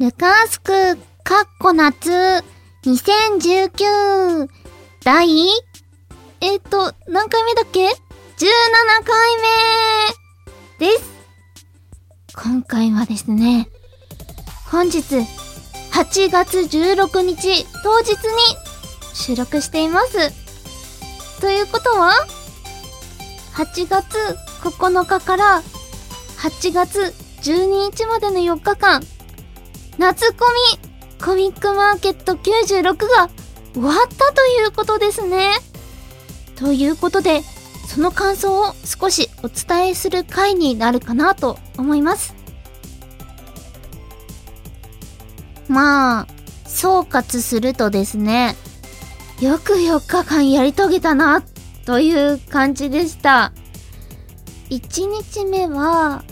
ルカースク、かっこ夏、2019、第、えっ、と、何回目だっけ ?17 回目です。今回はですね、本日、8月16日当日に収録しています。ということは、8月9日から8月12日までの4日間、夏コミ、コミックマーケット96が終わったということですね。ということで、その感想を少しお伝えする回になるかなと思います。まあ、総括するとですね、よく4日間やり遂げたな、という感じでした。1日目は、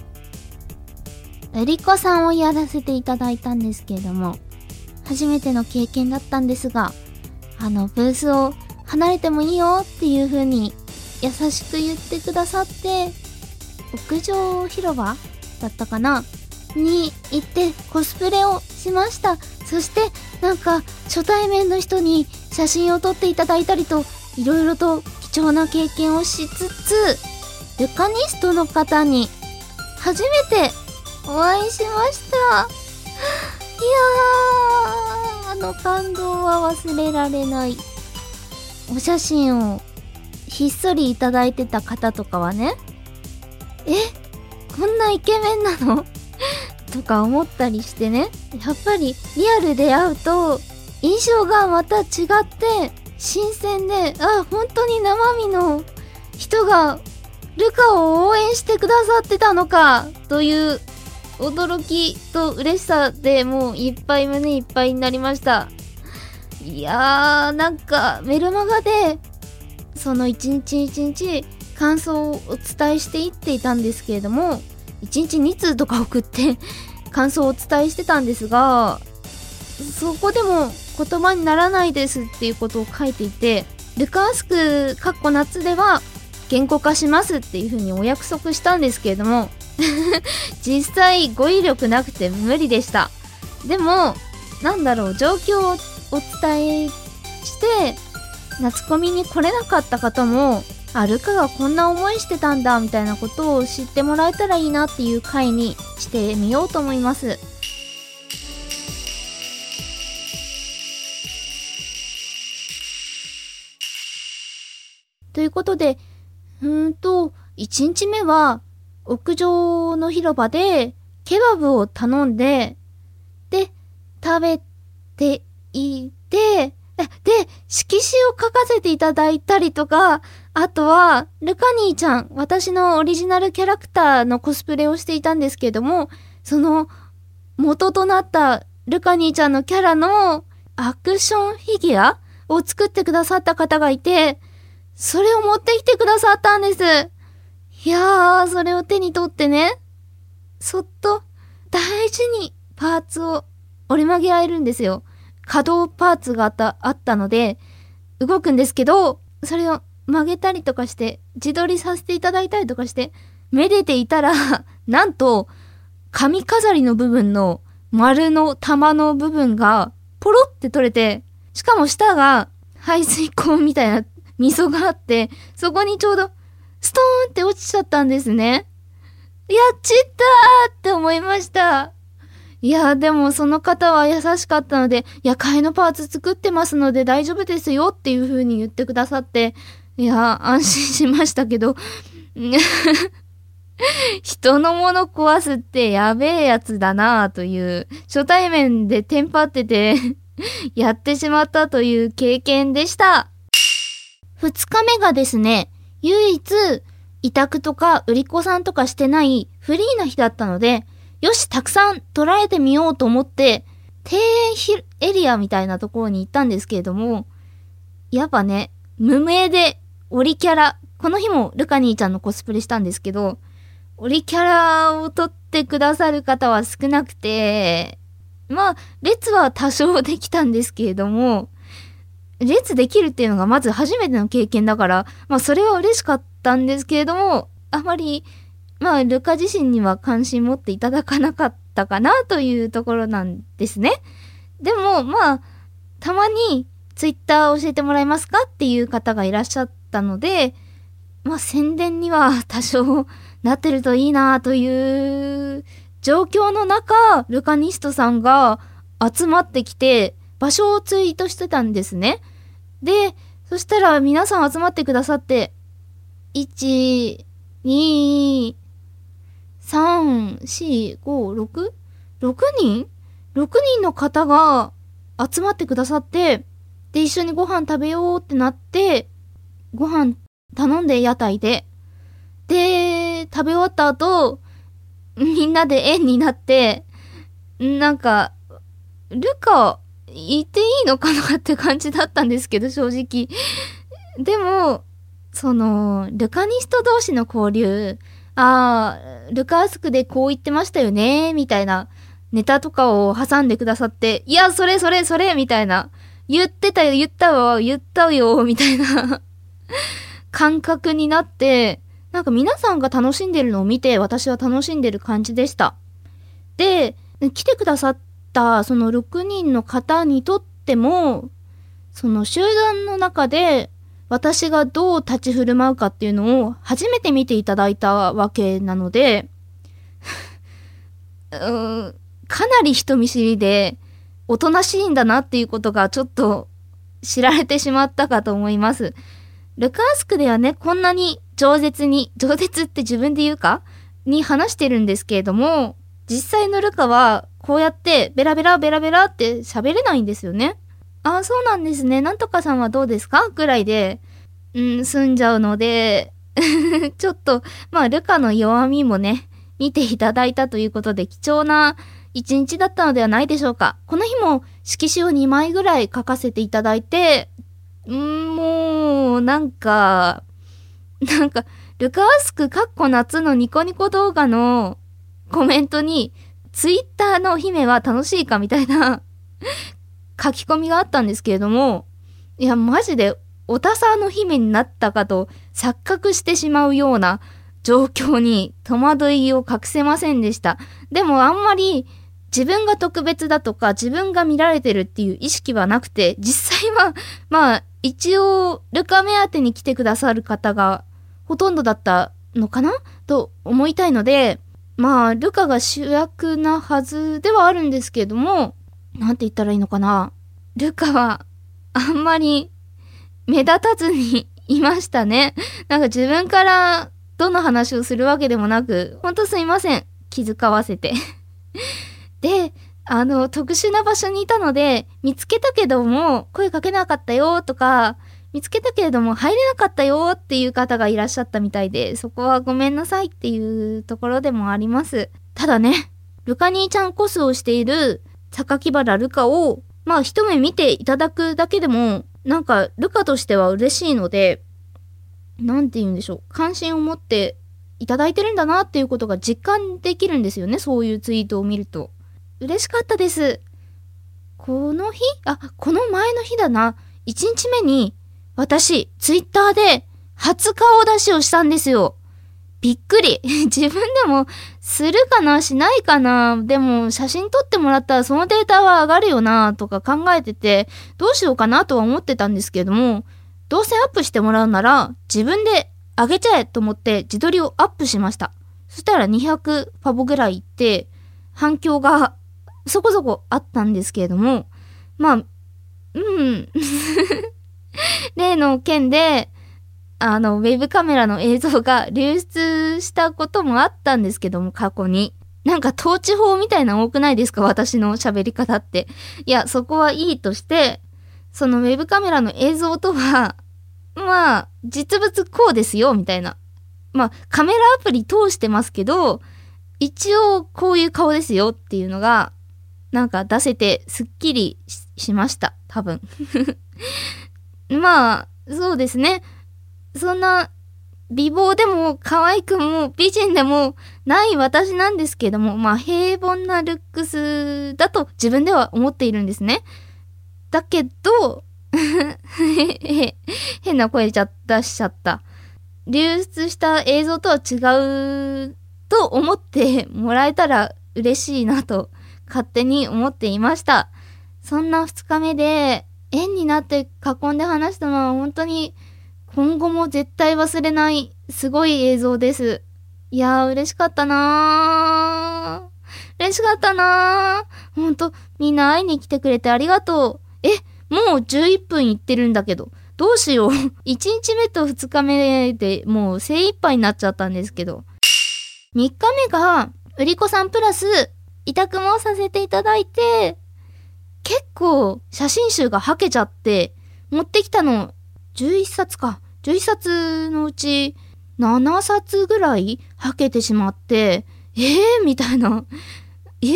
うりこさんをやらせていただいたんですけれども、初めての経験だったんですが、あの、ブースを離れてもいいよっていう風に優しく言ってくださって、屋上広場だったかな？に行ってコスプレをしました。そしてなんか初対面の人に写真を撮っていただいたりといろいろと貴重な経験をしつつルカニストの方に初めてお会いしました。いやーあの感動は忘れられない。お写真をひっそりいただいてた方とかはねえこんなイケメンなの？とか思ったりしてね。やっぱりリアルで会うと印象がまた違って新鮮であ本当に生身の人がルカを応援してくださってたのかという驚きと嬉しさでもういっぱい胸いっぱいになりました。いやー、なんかメルマガでその一日一日感想をお伝えしていっていたんですけれども、一日2通とか送って感想をお伝えしてたんですが、そこでも言葉にならないですっていうことを書いていて、ルカースク、かっこ夏では言語化しますっていうふうにお約束したんですけれども 実際語彙力なくて無理でした。でもなんだろう状況をお伝えして夏コミに来れなかった方もあルカがこんな思いしてたんだみたいなことを知ってもらえたらいいなっていう回にしてみようと思います。ということでうんと、1日目は屋上の広場でケバブを頼んで、で、食べていて、で、色紙を書かせていただいたりとか、あとは、ルカニーちゃん、私のオリジナルキャラクターのコスプレをしていたんですけれども、その元となったルカニーちゃんのキャラのアクションフィギュアを作ってくださった方がいて、それを持ってきてくださったんです。いやー、それを手に取ってね、そっと大事にパーツを折り曲げられるんですよ。可動パーツがあった、あったので、動くんですけど、それを曲げたりとかして、自撮りさせていただいたりとかして、めでていたら、なんと、髪飾りの部分の丸の玉の部分がポロって取れて、しかも下が排水口みたいな溝があって、そこにちょうどって落ちちゃったんですね。やっちったーって思いました。いや、でもその方は優しかったので、いや、替えのパーツ作ってますので大丈夫ですよっていう風に言ってくださって、いや、安心しましたけど、人のもの壊すってやべえやつだなぁという、初対面でテンパってて やってしまったという経験でした。二日目がですね、唯一、委託とか売り子さんとかしてないフリーな日だったので、よし、たくさん捉えてみようと思って、庭園エリアみたいなところに行ったんですけれども、やっぱね、無名で、オリキャラ、この日もルカ兄ちゃんのコスプレしたんですけど、オリキャラを撮ってくださる方は少なくて、まあ、列は多少できたんですけれども、列できるっていうのがまず初めての経験だから、まあそれは嬉しかった。たんですけれども、あまり、まあルカ自身には関心持っていただかなかっったかなというところなんですね。でも、まあ、たまにツイッター教えてもらえますかっていう方がいらっしゃったので、まあ宣伝には 多少なってるといいなという状況の中、ルカニストさんが集まってきて、場所をツイートしてたんですね。で、そしたら皆さん集まってくださって、1、2、3、4、5、6? 6人 ?6 人の方が集まってくださって、で、一緒にご飯食べようってなって、ご飯頼んで屋台で。で、食べ終わった後、みんなで円になって、なんか、ルカ、言っていいのかなって感じだったんですけど、正直。でも、その、ルカニスト同士の交流、ああ、ルカースクでこう言ってましたよね、みたいなネタとかを挟んでくださって、いや、それそれそれ、みたいな。言ってたよ、言ったわ、言ったよ、みたいな 感覚になって、なんか皆さんが楽しんでるのを見て私は楽しんでる感じでした。で、来てくださったその6人の方にとっても、その集団の中で私がどう立ち振る舞うかっていうのを初めて見ていただいたわけなので、うーん、かなり人見知りで、おとなしいんだなっていうことがちょっと知られてしまったかと思います。ルカースクではね、こんなに饒舌に、饒舌って自分で言うか？に話してるんですけれども、実際のルカはこうやってベラベラベラベラって喋れないんですよね。ああ、そうなんですね。なんとかさんはどうですか？ぐらいで、うん、済んじゃうので ちょっと、まあ、ルカの弱みもね、見ていただいたということで貴重な一日だったのではないでしょうか。この日も色紙を2枚ぐらい書かせていただいて、んもう、なんか、なんか、ルカワスクかっこ夏のニコニコ動画のコメントに、ツイッターの姫は楽しいかみたいな書き込みがあったんですけれども、いや、マジで、おたさの姫になったかと錯覚してしまうような状況に戸惑いを隠せませんでした。でもあんまり自分が特別だとか自分が見られてるっていう意識はなくて、実際は、まあ一応、ルカ目当てに来てくださる方がほとんどだったのかな？と思いたいので、まあ、ルカが主役なはずではあるんですけれども、なんて言ったらいいのかな？ルカは、あんまり目立たずにいましたね。なんか自分からどの話をするわけでもなく、ほんとすいません。気遣わせてで、あの、特殊な場所にいたので、見つけたけども、声かけなかったよとか、見つけたけれども入れなかったよっていう方がいらっしゃったみたいで、そこはごめんなさいっていうところでもあります。ただね、ルカ兄ちゃんコスをしている榊原ルカを、まあ一目見ていただくだけでも、なんかルカとしては嬉しいので、なんて言うんでしょう。関心を持っていただいてるんだなっていうことが実感できるんですよね。そういうツイートを見ると。嬉しかったです。この日？あ、この前の日だな。1日目に、私、ツイッターで初顔出しをしたんですよ。びっくり。自分でも、するかな？しないかな？でも、写真撮ってもらったらそのデータは上がるよなとか考えてて、どうしようかなとは思ってたんですけれども、どうせアップしてもらうなら、自分で上げちゃえと思って自撮りをアップしました。そしたら200ファボぐらいいって、反響がそこそこあったんですけれども、まあ、うん。例の件で、あの、ウェブカメラの映像が流出したこともあったんですけども、過去に。なんか統治法みたいな多くないですか？私の喋り方って。いや、そこはいいとして、そのウェブカメラの映像とは、まあ、実物こうですよ、みたいな。まあ、カメラアプリ通してますけど、一応こういう顔ですよっていうのがなんか出せてすっきりしました。多分。まあ、そうですね。そんな美貌でも可愛くも美人でもない私なんですけども、まあ平凡なルックスだと自分では思っているんですね。だけど、変な声出しちゃった。流出した映像とは違うと思ってもらえたら嬉しいなと勝手に思っていました。そんな2日目で円になって囲んで話したのは本当に今後も絶対忘れないすごい映像です。いやー嬉しかったなー。嬉しかったなー。ほんと、みんな会いに来てくれてありがとう。え、もう11分いってるんだけど。どうしよう。1日目と2日目でもう精一杯になっちゃったんですけど。3日目が、売り子さんプラス、委託もさせていただいて、結構写真集がはけちゃって、持ってきたの11冊か。11冊のうち7冊ぐらいはけてしまって、えー、みたいな。え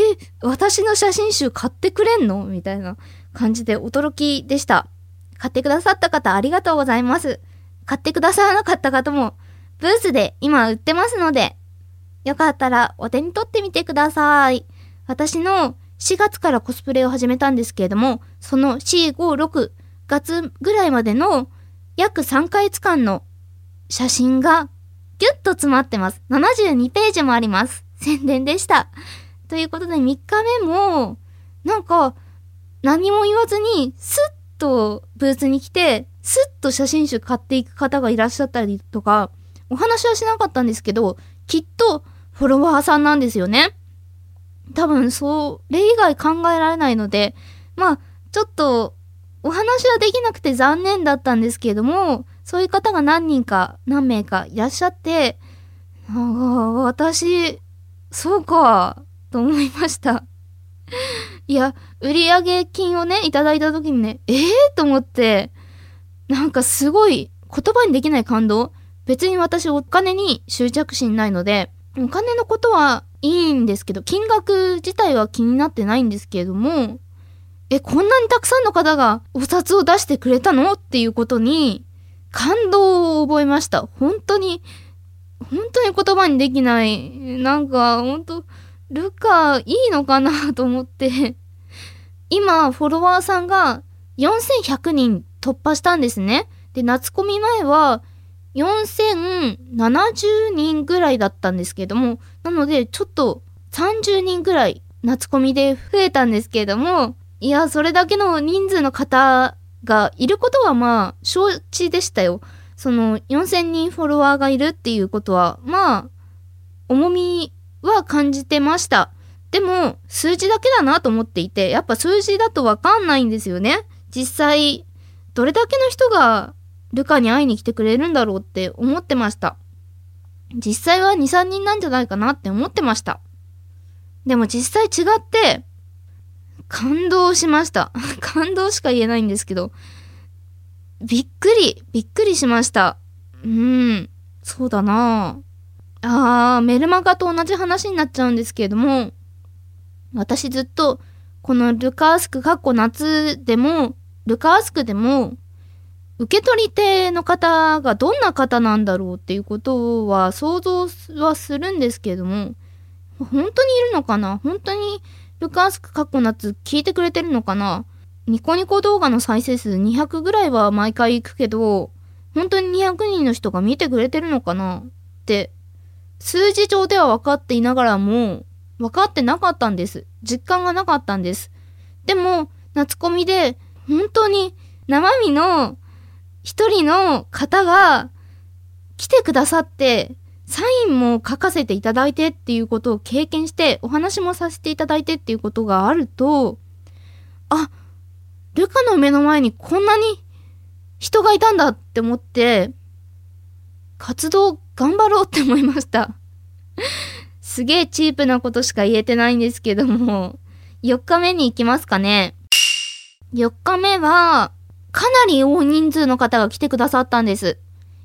私の写真集買ってくれんの？みたいな感じで驚きでした。買ってくださった方ありがとうございます。買ってくださらなかった方も、ブースで今売ってますので、よかったらお手に取ってみてください。私の4月からコスプレを始めたんですけれども、その4、5、6月ぐらいまでの約3ヶ月間の写真がギュッと詰まってます。72ページもあります。宣伝でした。ということで3日目も、なんか、何も言わずに、スッとブースに来て、スッと写真集買っていく方がいらっしゃったりとか、お話はしなかったんですけど、きっとフォロワーさんなんですよね。多分、それ以外考えられないので、まあ、ちょっと、お話はできなくて残念だったんですけれども、そういう方が何人か、何名かいらっしゃって、ああ、私、そうか、と思いました。いや、売上金をね、いただいた時にね、ええー、と思って、なんかすごい言葉にできない感動別に私お金に執着心ないので、お金のことはいいんですけど、金額自体は気になってないんですけれども、え、こんなにたくさんの方がお札を出してくれたの？っていうことに感動を覚えました。本当に、本当に言葉にできない。なんか、本当ルカ、いいのかなと思って。今、フォロワーさんが4100人突破したんですね。で、夏コミ前は4070人ぐらいだったんですけども、なので、ちょっと30人ぐらい夏コミで増えたんですけれども、いや、それだけの人数の方がいることはまあ、承知でしたよ。その4000人フォロワーがいるっていうことは、まあ、重みは感じてました。でも、数字だけだなと思っていて、やっぱ数字だとわかんないんですよね。実際、どれだけの人がルカに会いに来てくれるんだろうって思ってました。実際は2、3人なんじゃないかなって思ってました。でも実際違って、感動しました。感動しか言えないんですけど、びっくり、びっくりしました。うん、そうだなぁ。あー、メルマガと同じ話になっちゃうんですけれども、私ずっと、このルカースク、かっこ夏でも、ルカースクでも、受け取り手の方がどんな方なんだろうっていうことは想像はするんですけれども、本当にいるのかな？本当にルカースク、かっこ夏聞いてくれてるのかな？ニコニコ動画の再生数200ぐらいは毎回行くけど、本当に200人の人が見てくれてるのかな？って数字上では分かっていながらも、分かってなかったんです。実感がなかったんです。でも、夏コミで、本当に生身の一人の方が来てくださって、サインも書かせていただいてっていうことを経験して、お話もさせていただいてっていうことがあると、あ、ルカの目の前にこんなに人がいたんだって思って、活動頑張ろうって思いました。すげえチープなことしか言えてないんですけども、4日目に行きますかね。4日目は、かなり大人数の方が来てくださったんです。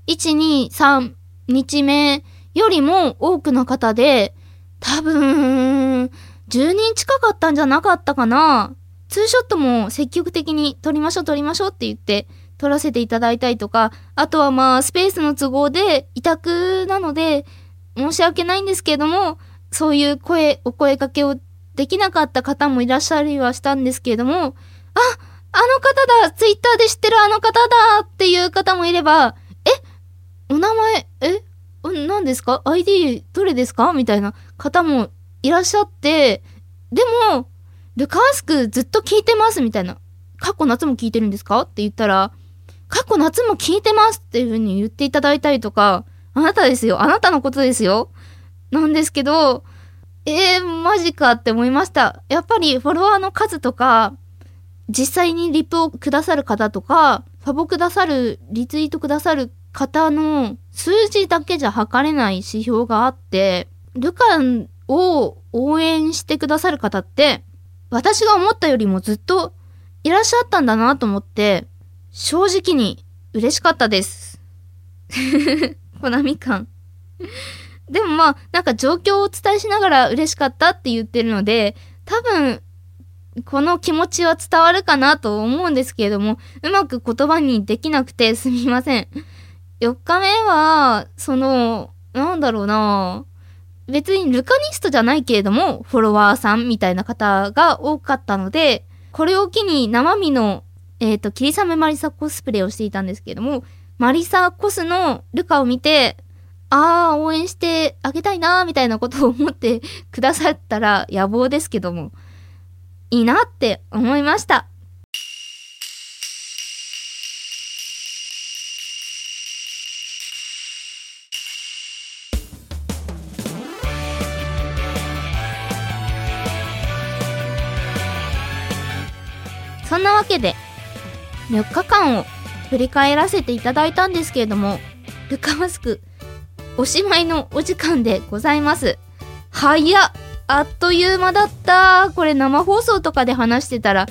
1、2、3日目よりも多くの方で、多分、10人近かったんじゃなかったかな。ツーショットも積極的に撮りましょう撮りましょうって言って撮らせていただいたりとか、あとはまあスペースの都合で委託なので申し訳ないんですけれども、そういう声、お声かけをできなかった方もいらっしゃりはしたんですけれども、あ、あの方だツイッターで知ってるあの方だっていう方もいれば、えお名前、え何ですか ?ID どれですか？みたいな方もいらっしゃって、でも、ルカワスクずっと聞いてますみたいな。過去夏も聞いてるんですか？って言ったら、過去夏も聞いてますっていう風に言っていただいたりとか、あなたですよ。あなたのことですよ。なんですけど、えー、マジかって思いました。やっぱりフォロワーの数とか、実際にリプをくださる方とか、ファボくださる、リツイートくださる方の数字だけじゃ測れない指標があって、ルカンを応援してくださる方って、私が思ったよりもずっといらっしゃったんだなと思って、正直に嬉しかったです。コナミ感。でもまあ、なんか状況をお伝えしながら嬉しかったって言ってるので、多分、この気持ちは伝わるかなと思うんですけれども、うまく言葉にできなくてすみません。4日目は、その、なんだろうな別にルカニストじゃないけれども、フォロワーさんみたいな方が多かったので、これを機に生身の、えっ、ー、と、霧雨マリサコスプレをしていたんですけれども、マリサコスのルカを見て、ああ、応援してあげたいなみたいなことを思ってくださったら野望ですけども、いいなって思いました。そんなわけで、4日間を振り返らせていただいたんですけれども、ルカマスク、おしまいのお時間でございます。早っあっという間だったこれ生放送とかで話してたら、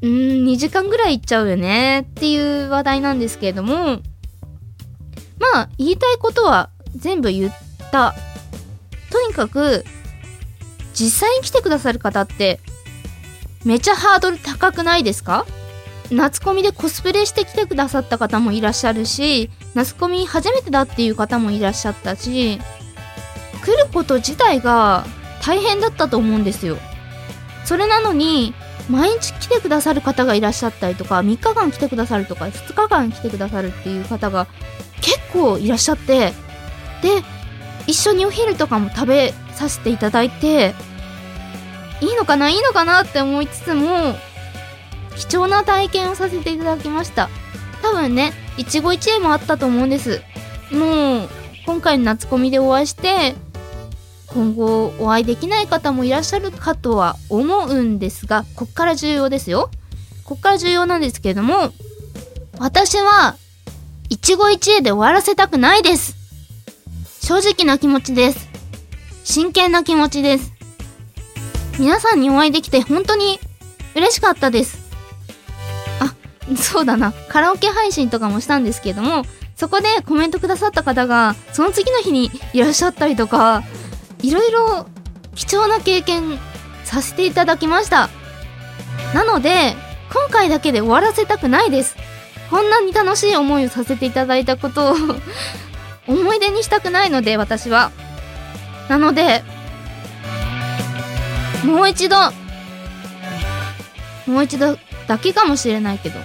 うん、2時間ぐらいいっちゃうよねっていう話題なんですけれども、まあ、言いたいことは全部言った。とにかく、実際に来てくださる方ってめちゃハードル高くないですか？夏コミでコスプレしてきてくださった方もいらっしゃるし、夏コミ初めてだっていう方もいらっしゃったし、来ること自体が大変だったと思うんですよ。それなのに、毎日来てくださる方がいらっしゃったりとか、3日間来てくださるとか、2日間来てくださるっていう方が結構いらっしゃって、で、一緒にお昼とかも食べさせていただいて、いいのかないいのかなって思いつつも貴重な体験をさせていただきました。多分ね一期一会もあったと思うんです。もう今回の夏コミでお会いして今後お会いできない方もいらっしゃるかとは思うんですがこっから重要ですよ。こっから重要なんですけれども私は一期一会で終わらせたくないです。正直な気持ちです。真剣な気持ちです。皆さんにお会いできて本当に嬉しかったです。あ、そうだな。カラオケ配信とかもしたんですけども、そこでコメントくださった方が、その次の日にいらっしゃったりとか、いろいろ貴重な経験させていただきました。なので、今回だけで終わらせたくないです。こんなに楽しい思いをさせていただいたことを思い出にしたくないので、私は。なので、もう一度。もう一度だけかもしれないけど。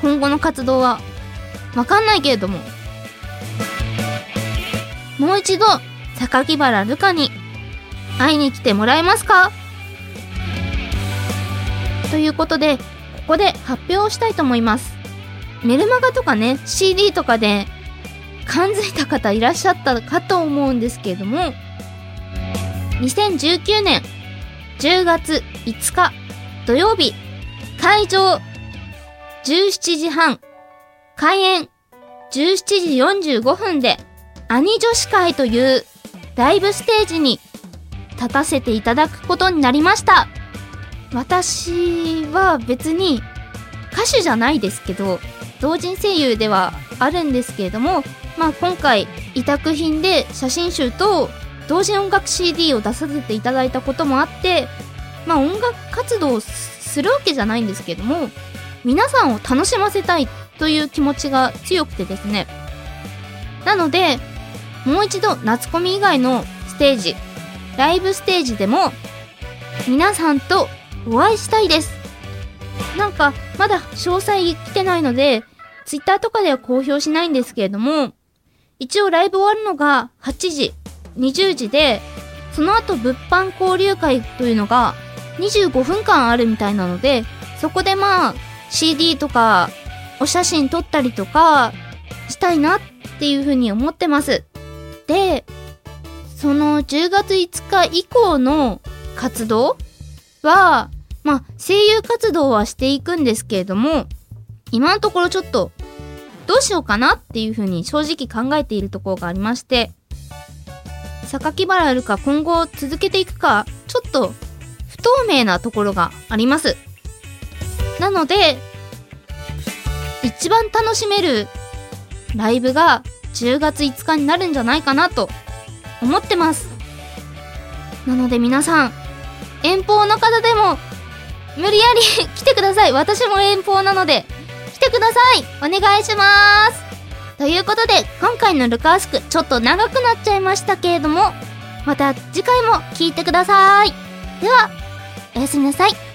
今後の活動は。わかんないけれども。もう一度榊原ルカに。会いに来てもらえますか？ということでここで発表をしたいと思います。メルマガとかね CD とかで感づいた方いらっしゃったかと思うんですけれども。2019年10月5日土曜日会場17時半開演17時45分で兄女子会というライブステージに立たせていただくことになりました。私は別に歌手じゃないですけど同人声優ではあるんですけれどもまあ今回委託品で写真集と同時音楽 CD を出させていただいたこともあってまあ音楽活動をするわけじゃないんですけども皆さんを楽しませたいという気持ちが強くてですね。なのでもう一度夏コミ以外のステージライブステージでも皆さんとお会いしたいです。なんかまだ詳細来てないので Twitter とかでは公表しないんですけれども一応ライブ終わるのが8時。20時で、その後物販交流会というのが25分間あるみたいなので、そこでまあ CD とかお写真撮ったりとかしたいなっていうふうに思ってます。で、その10月5日以降の活動は、まあ声優活動はしていくんですけれども、今のところちょっとどうしようかなっていうふうに正直考えているところがありまして、榊原るか今後続けていくか、ちょっと不透明なところがあります。なので、一番楽しめるライブが10月5日になるんじゃないかなと思ってます。なので皆さん、遠方の方でも無理やり来てください。私も遠方なので来てください。お願いします。ということで、今回のルカースクちょっと長くなっちゃいましたけれども、また次回も聴いてください。では、おやすみなさい。